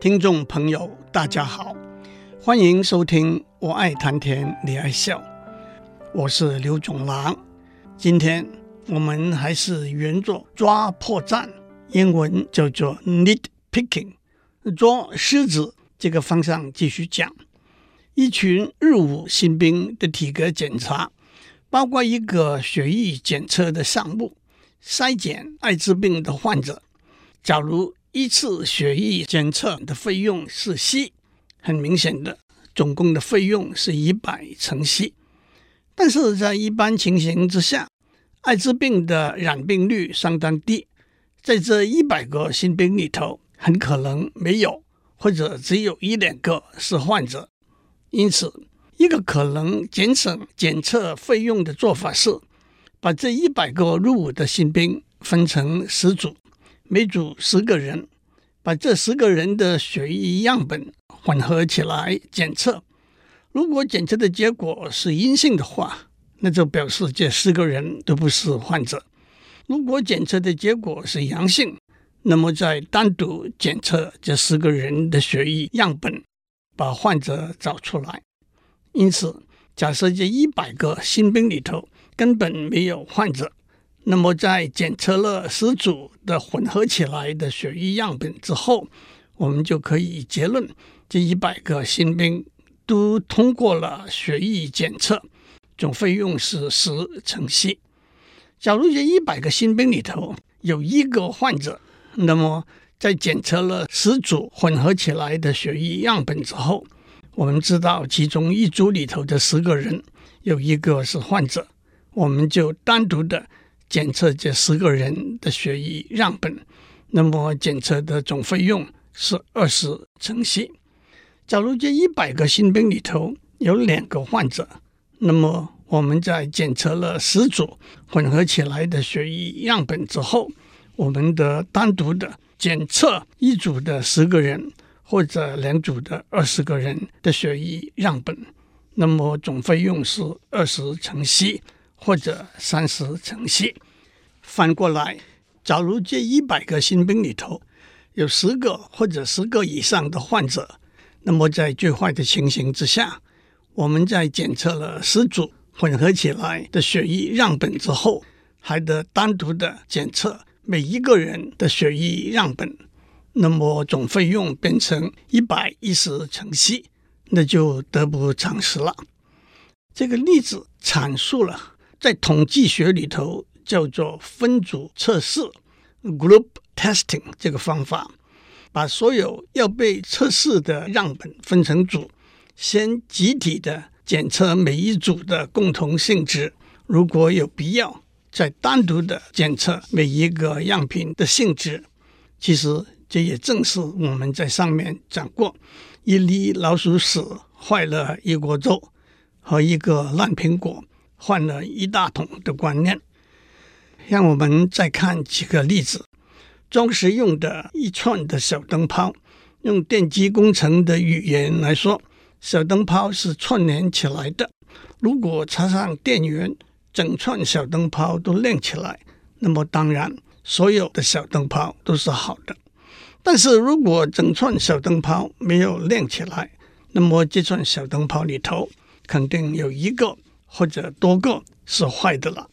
听众朋友，大家好，欢迎收听《我爱谈天，你爱笑》，我是刘总郎。今天我们还是原作抓破绽，英文叫做 nitpicking，捉虱子这个方向继续讲。一群日伍新兵的体格检查，包括一个血液检测的项目，筛检艾滋病的患者。假如一次血液检测的费用是 C，很明显的，总共的费用是一百乘 C。但是在一般情形之下，艾滋病的染病率相当低，在这一百个新兵里头，很可能没有或者只有一两个是患者。因此，一个可能节省检测费用的做法是，把这一百个入伍的新兵分成十组。每组十个人，把这十个人的血液样本混合起来检测。如果检测的结果是阴性的话，那就表示这十个人都不是患者。如果检测的结果是阳性，那么再单独检测这十个人的血液样本，把患者找出来。因此，假设这一百个新兵里头根本没有患者。那么，在检测了十组的混合起来的血液样本之后，我们就可以结论，这一百个新兵都通过了血液检测，总费用是十乘 C。假如这一百个新兵里头有一个患者，那么在检测了十组混合起来的血液样本之后，我们知道其中一组里头的十个人有一个是患者，我们就单独的。检测这十个人的血液样本，那么检测的总费用是二十乘 C。假如这一百个新兵里头有两个患者，那么我们在检测了十组混合起来的血液样本之后，我们的单独的检测一组的十个人或者两组的二十个人的血液样本，那么总费用是二十乘 C。或者三十乘 C，反过来，假如这一百个新兵里头有十个或者十个以上的患者，那么在最坏的情形之下，我们在检测了十组混合起来的血液样本之后，还得单独的检测每一个人的血液样本，那么总费用变成一百一十乘 C，那就得不偿失了。这个例子阐述了。在统计学里头叫做分组测试 （group testing） 这个方法，把所有要被测试的样本分成组，先集体的检测每一组的共同性质，如果有必要，再单独的检测每一个样品的性质。其实这也正是我们在上面讲过，一粒老鼠屎坏了一锅粥，和一个烂苹果。换了一大桶的观念，让我们再看几个例子。装饰用的一串的小灯泡，用电机工程的语言来说，小灯泡是串联起来的。如果插上电源，整串小灯泡都亮起来，那么当然所有的小灯泡都是好的。但是如果整串小灯泡没有亮起来，那么这串小灯泡里头肯定有一个。或者多个是坏的了。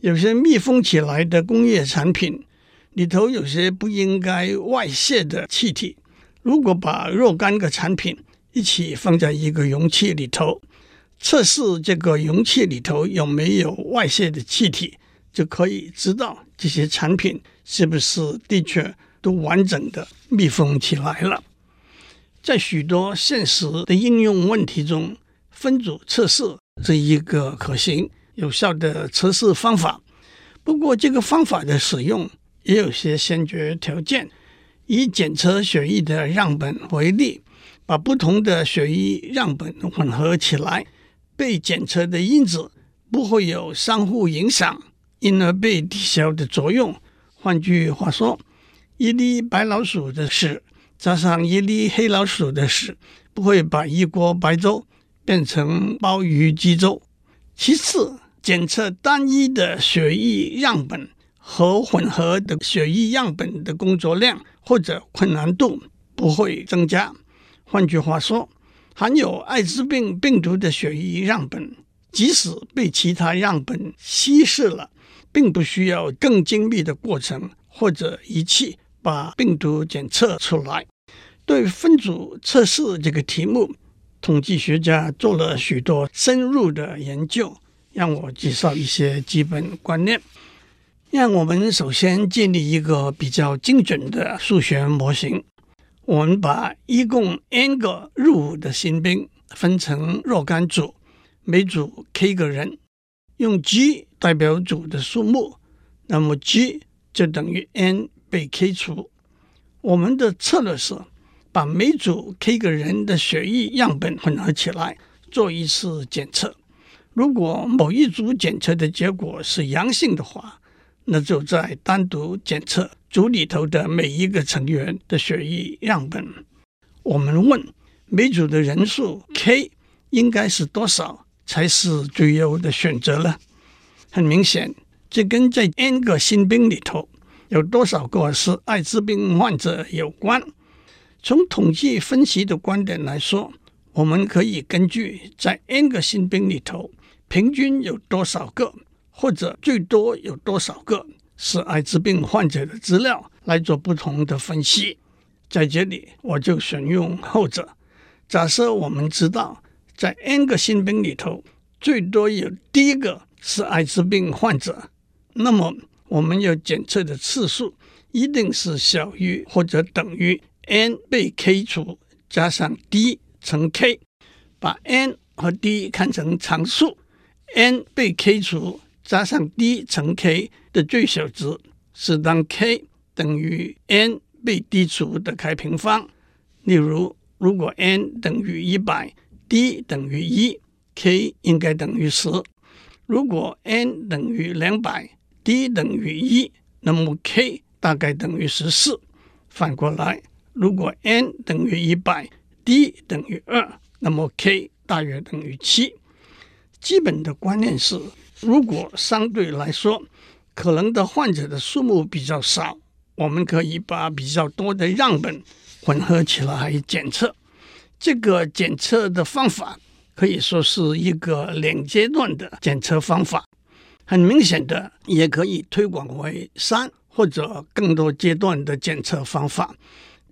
有些密封起来的工业产品里头有些不应该外泄的气体。如果把若干个产品一起放在一个容器里头，测试这个容器里头有没有外泄的气体，就可以知道这些产品是不是的确都完整的密封起来了。在许多现实的应用问题中，分组测试。这一个可行有效的测试方法，不过这个方法的使用也有些先决条件。以检测血液的样本为例，把不同的血液样本混合起来，被检测的因子不会有相互影响，因而被抵消的作用。换句话说，一粒白老鼠的屎加上一粒黑老鼠的屎，不会把一锅白粥。变成鲍鱼鸡粥。其次，检测单一的血液样本和混合的血液样本的工作量或者困难度不会增加。换句话说，含有艾滋病病毒的血液样本，即使被其他样本稀释了，并不需要更精密的过程或者仪器把病毒检测出来。对分组测试这个题目，统计学家做了许多深入的研究。让我介绍一些基本观念。让我们首先建立一个比较精准的数学模型。我们把一共 n 个入伍的新兵分成若干组，每组 k 个人，用 G 代表组的数目，那么 G 就等于 n 被 k 除。我们的策略是把每组 k 个人的血液样本混合起来做一次检测。如果某一组检测的结果是阳性的话，那就再单独检测组里头的每一个成员的血液样本。我们问每组的人数 k 应该是多少才是最优的选择呢？很明显，这跟在 n 个新兵里头有多少个是艾滋病患者有关。从统计分析的观点来说，我们可以根据在 n 个新兵里头平均有多少个。或者最多有多少个是艾滋病患者的资料来做不同的分析，在这里我就选用后者。假设我们知道在 n 个新兵里头最多有第一个是艾滋病患者，那么我们要检测的次数一定是小于或者等于 n 被 k 除加上 d 乘 k，把 n 和 d 看成常数，n 被 k 除。加上 d 乘 k 的最小值是当 k 等于 n 被 d 除的开平方。例如，如果 n 等于一百，d 等于一，k 应该等于十。如果 n 等于两百，d 等于一，那么 k 大概等于十四。反过来，如果 n 等于一百，d 等于二，那么 k 大约等于七。基本的观念是。如果相对来说，可能的患者的数目比较少，我们可以把比较多的样本混合起来检测。这个检测的方法可以说是一个两阶段的检测方法。很明显的，也可以推广为三或者更多阶段的检测方法。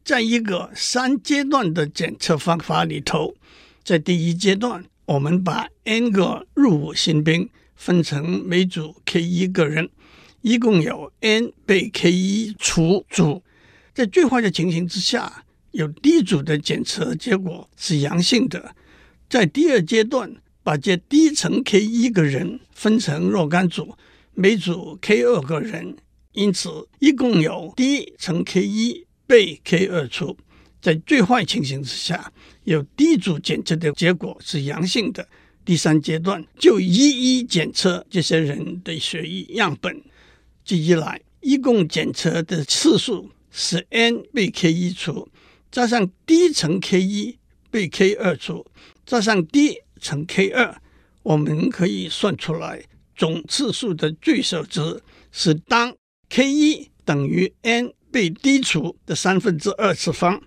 在一个三阶段的检测方法里头，在第一阶段，我们把 n 个入伍新兵。分成每组 k 一个人，一共有 n 被 k 一除组。在最坏的情形之下，有 d 组的检测结果是阳性的。在第二阶段，把这 d 乘 k 一个人分成若干组，每组 k 二个人，因此一共有 d 乘 k 一被 k 二除。在最坏情形之下，有 d 组检测的结果是阳性的。第三阶段就一一检测这些人的血液样本，这一来一共检测的次数是 n 被 k 一除，加上 d 乘 k 一被 k 二除，加上 d 乘 k 二，我们可以算出来总次数的最小值是当 k 一等于 n 被 d 除的三分之二次方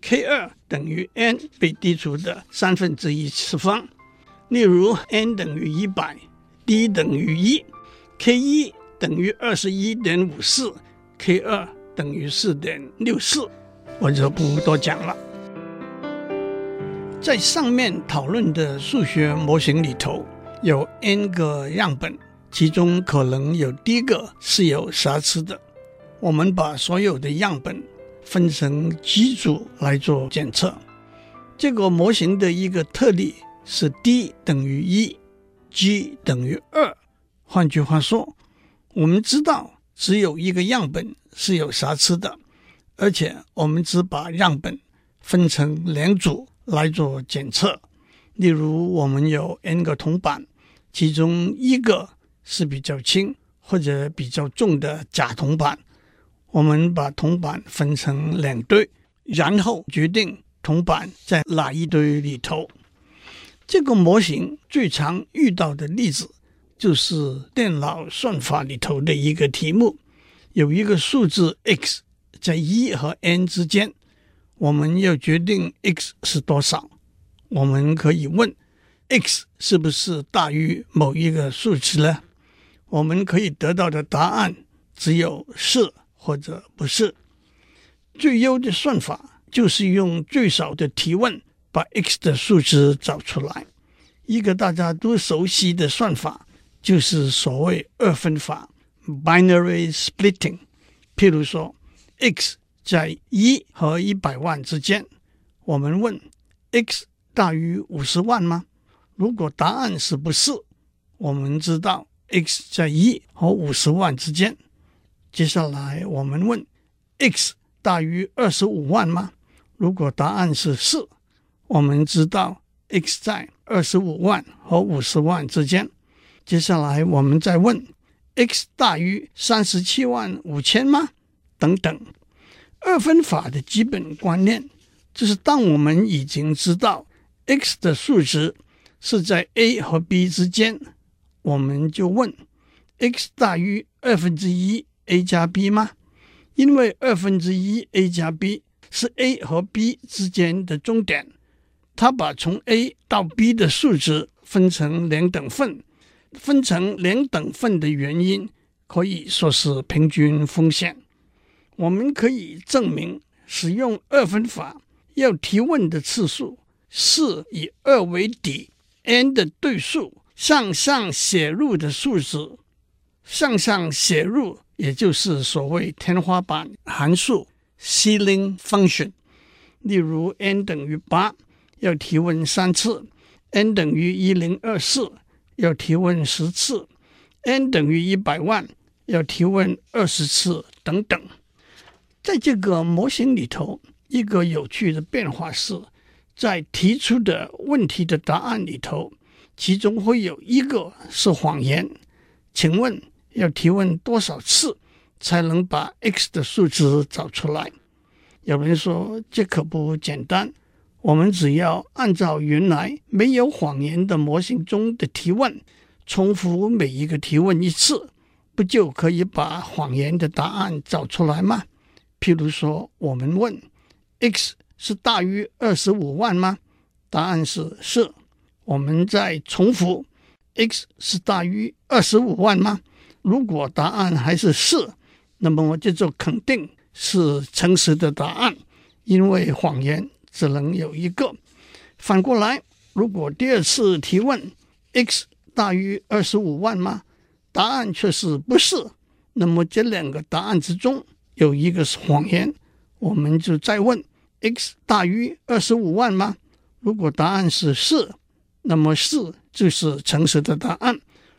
，k 二等于 n 被 d 除的三分之一次方。例如，n 等于一百，d 等于一，k 一等于二十一点五四，k 二等于四点六四，我就不多讲了。在上面讨论的数学模型里头，有 n 个样本，其中可能有第一个是有瑕疵的。我们把所有的样本分成几组来做检测。这个模型的一个特例。是 d 等于一，g 等于二。换句话说，我们知道只有一个样本是有瑕疵的，而且我们只把样本分成两组来做检测。例如，我们有 n 个铜板，其中一个是比较轻或者比较重的假铜板，我们把铜板分成两堆，然后决定铜板在哪一堆里头。这个模型最常遇到的例子，就是电脑算法里头的一个题目，有一个数字 x 在一和 n 之间，我们要决定 x 是多少，我们可以问 x 是不是大于某一个数值呢？我们可以得到的答案只有是或者不是。最优的算法就是用最少的提问把 x 的数值找出来。一个大家都熟悉的算法就是所谓二分法 （binary splitting）。譬如说，x 在一和一百万之间，我们问 x 大于五十万吗？如果答案是不是，我们知道 x 在一和五十万之间。接下来我们问 x。大于二十五万吗？如果答案是是，我们知道 x 在二十五万和五十万之间。接下来我们再问 x 大于三十七万五千吗？等等。二分法的基本观念就是，当我们已经知道 x 的数值是在 a 和 b 之间，我们就问 x 大于二分之一 a 加 b 吗？因为二分之一 a 加 b 是 a 和 b 之间的中点，它把从 a 到 b 的数值分成两等份，分成两等份的原因可以说是平均风险。我们可以证明，使用二分法要提问的次数是以二为底，n 的对数向上写入的数值，向上写入。也就是所谓天花板函数 （ceiling function）。例如，n 等于八，要提问三次；n 等于一零二四，要提问十次；n 等于一百万，要提问二十次，等等。在这个模型里头，一个有趣的变化是，在提出的问题的答案里头，其中会有一个是谎言。请问？要提问多少次才能把 x 的数值找出来？有人说这可不简单。我们只要按照原来没有谎言的模型中的提问，重复每一个提问一次，不就可以把谎言的答案找出来吗？譬如说，我们问 x 是大于二十五万吗？答案是是。我们再重复 x 是大于二十五万吗？如果答案还是是，那么我就做肯定是诚实的答案，因为谎言只能有一个。反过来，如果第二次提问 x 大于二十五万吗？答案却是不是，那么这两个答案之中有一个是谎言，我们就再问 x 大于二十五万吗？如果答案是是，那么是就是诚实的答案；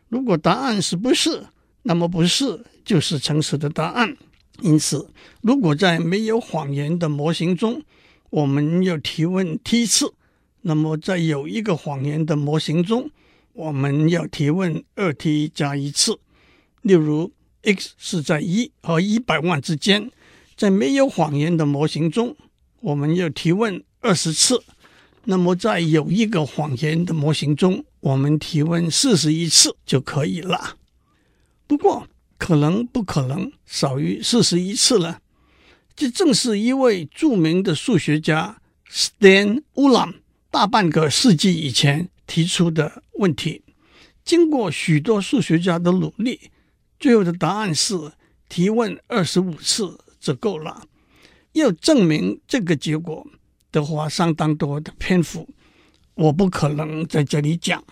如果答案是不是，那么不是就是诚实的答案。因此，如果在没有谎言的模型中，我们要提问 t 次，那么在有一个谎言的模型中，我们要提问二 t 加一次。例如，x 是在一和一百万之间，在没有谎言的模型中，我们要提问二十次。那么在有一个谎言的模型中，我们提问四十一次就可以了。不过，可能不可能少于四十一次呢？这正是一位著名的数学家 Stan Ulam 大半个世纪以前提出的问题。经过许多数学家的努力，最后的答案是提问二十五次就够了。要证明这个结果，得花相当多的篇幅，我不可能在这里讲。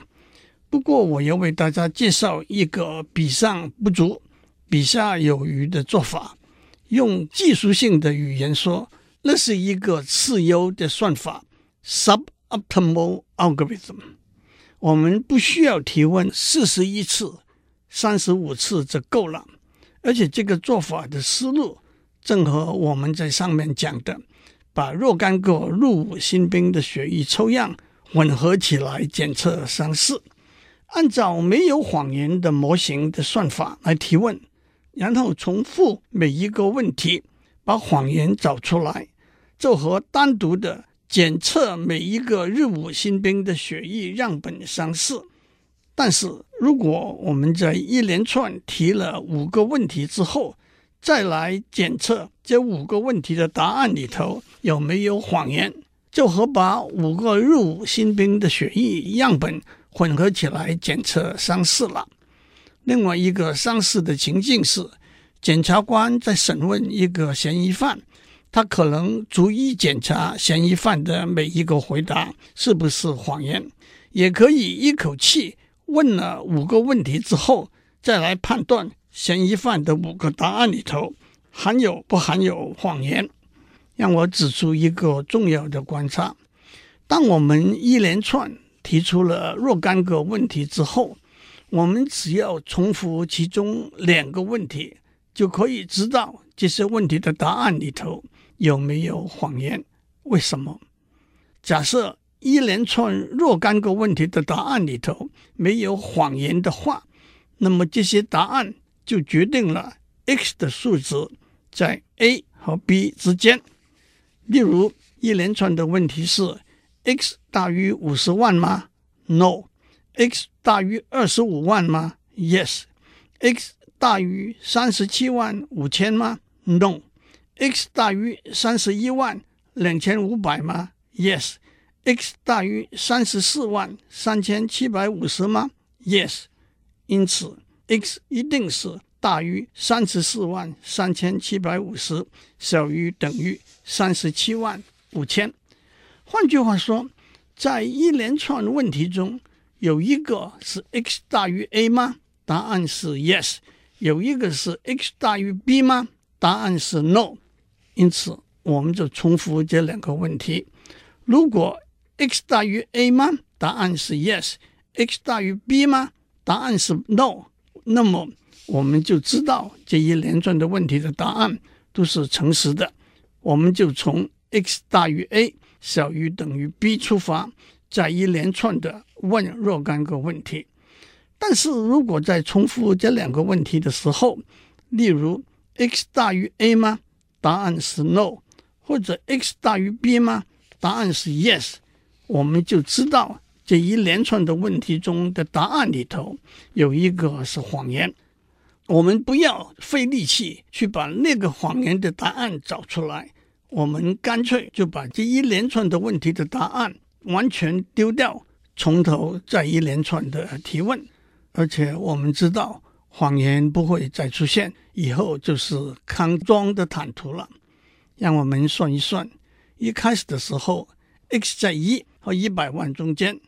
不过，我要为大家介绍一个比上不足、比下有余的做法。用技术性的语言说，那是一个次优的算法 （suboptimal algorithm）。我们不需要提问四十一次、三十五次就够了。而且，这个做法的思路正和我们在上面讲的，把若干个入伍新兵的血液抽样混合起来检测相似。按照没有谎言的模型的算法来提问，然后重复每一个问题，把谎言找出来，就和单独的检测每一个入伍新兵的血液样本相似。但是，如果我们在一连串提了五个问题之后，再来检测这五个问题的答案里头有没有谎言，就和把五个入伍新兵的血液样本混合起来检测相似了。另外一个相似的情境是，检察官在审问一个嫌疑犯，他可能逐一检查嫌疑犯的每一个回答是不是谎言，也可以一口气问了五个问题之后，再来判断嫌疑犯的五个答案里头含有不含有谎言。让我指出一个重要的观察：当我们一连串提出了若干个问题之后，我们只要重复其中两个问题，就可以知道这些问题的答案里头有没有谎言。为什么？假设一连串若干个问题的答案里头没有谎言的话，那么这些答案就决定了 X 的数值在 A 和 B 之间。例如，一连串的问题是：X 大于五十万吗？No。X 大于二十五万吗？Yes。X 大于三十七万五千吗？No。X 大于三十一万两千五百吗？Yes。X 大于三十四万三千七百五十吗？Yes。因此，X 一定是大于三十四万三千七百五十，小于等于三十七万五千。换句话说，在一连串问题中，有一个是 x 大于 a 吗？答案是 yes。有一个是 x 大于 b 吗？答案是 no。因此，我们就重复这两个问题。如果 x 大于 a 吗？答案是 yes。x 大于 b 吗？答案是 no。那么，我们就知道这一连串的问题的答案都是诚实的。我们就从 x 大于 a 小于等于 b 出发，在一连串的。问若干个问题，但是如果在重复这两个问题的时候，例如 x 大于 a 吗？答案是 no，或者 x 大于 b 吗？答案是 yes，我们就知道这一连串的问题中的答案里头有一个是谎言。我们不要费力气去把那个谎言的答案找出来，我们干脆就把这一连串的问题的答案完全丢掉。从头再一连串的提问，而且我们知道谎言不会再出现，以后就是康庄的坦途了。让我们算一算，一开始的时候，x 在一和一百万中间，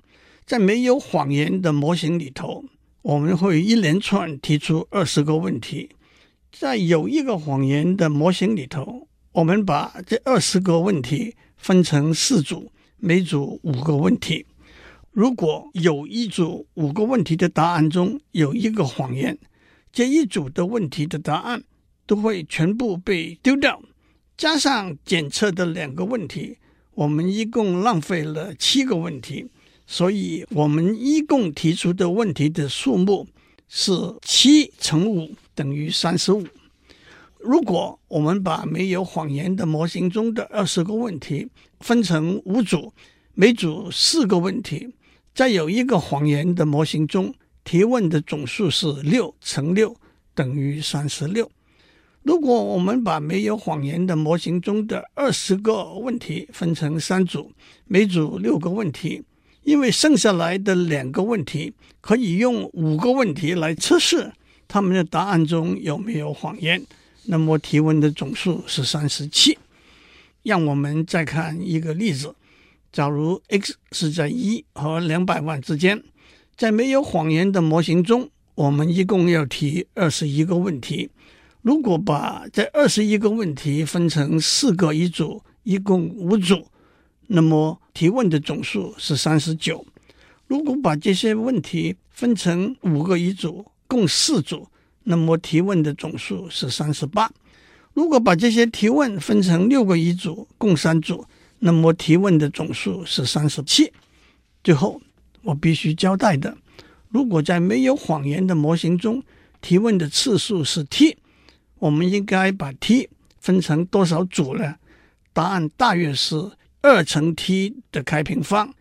在没有谎言的模型里头，我们会一连串提出二十个问题；在有一个谎言的模型里头，我们把这二十个问题分成四组，每组五个问题。如果有一组五个问题的答案中有一个谎言，这一组的问题的答案都会全部被丢掉。加上检测的两个问题，我们一共浪费了七个问题。所以，我们一共提出的问题的数目是七乘五等于三十五。如果我们把没有谎言的模型中的二十个问题分成五组，每组四个问题。在有一个谎言的模型中，提问的总数是六乘六等于三十六。如果我们把没有谎言的模型中的二十个问题分成三组，每组六个问题，因为剩下来的两个问题可以用五个问题来测试他们的答案中有没有谎言，那么提问的总数是三十七。让我们再看一个例子。假如 x 是在一和两百万之间，在没有谎言的模型中，我们一共要提二十一个问题。如果把这二十一个问题分成四个一组，一共五组，那么提问的总数是三十九。如果把这些问题分成五个一组，共四组，那么提问的总数是三十八。如果把这些提问分成六个一组，共三组。那么提问的总数是三十七。最后，我必须交代的，如果在没有谎言的模型中，提问的次数是 t，我们应该把 t 分成多少组呢？答案大约是二乘 t 的开平方。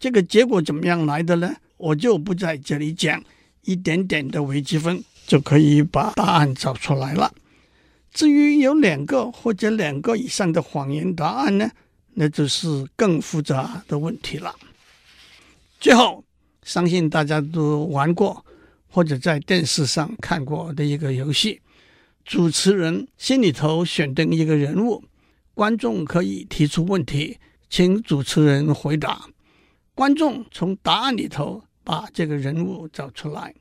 这个结果怎么样来的呢？我就不在这里讲，一点点的微积分就可以把答案找出来了。至于有两个或者两个以上的谎言答案呢，那就是更复杂的问题了。最后，相信大家都玩过或者在电视上看过的一个游戏，主持人心里头选定一个人物，观众可以提出问题，请主持人回答。观众从答案里头把这个人物找出来。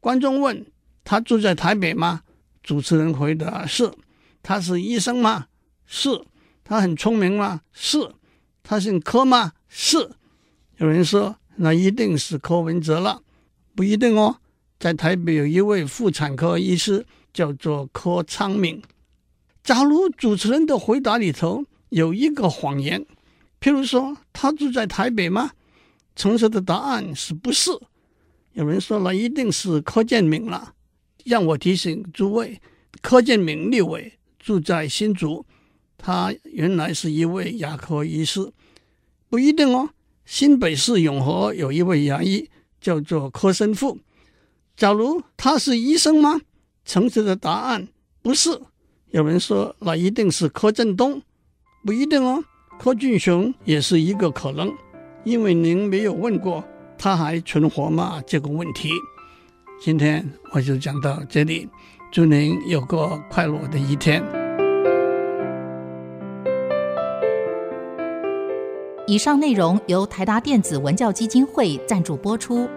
观众问：“他住在台北吗？”主持人回答：“是。”“他是医生吗？”“是。”“他很聪明吗？”“是。”“他姓柯吗？”“是。”有人说：“那一定是柯文哲了。”“不一定哦，在台北有一位妇产科医师，叫做柯昌明。”假如主持人的回答里头有一个谎言，譬如说：“他住在台北吗？”诚实的答案是不是？有人说了，一定是柯建铭了。让我提醒诸位，柯建铭立委住在新竹，他原来是一位牙科医师，不一定哦。新北市永和有一位牙医叫做柯生富，假如他是医生吗？诚实的答案不是。有人说，那一定是柯震东，不一定哦。柯俊雄也是一个可能。因为您没有问过他还存活吗这个问题，今天我就讲到这里，祝您有个快乐的一天。以上内容由台达电子文教基金会赞助播出。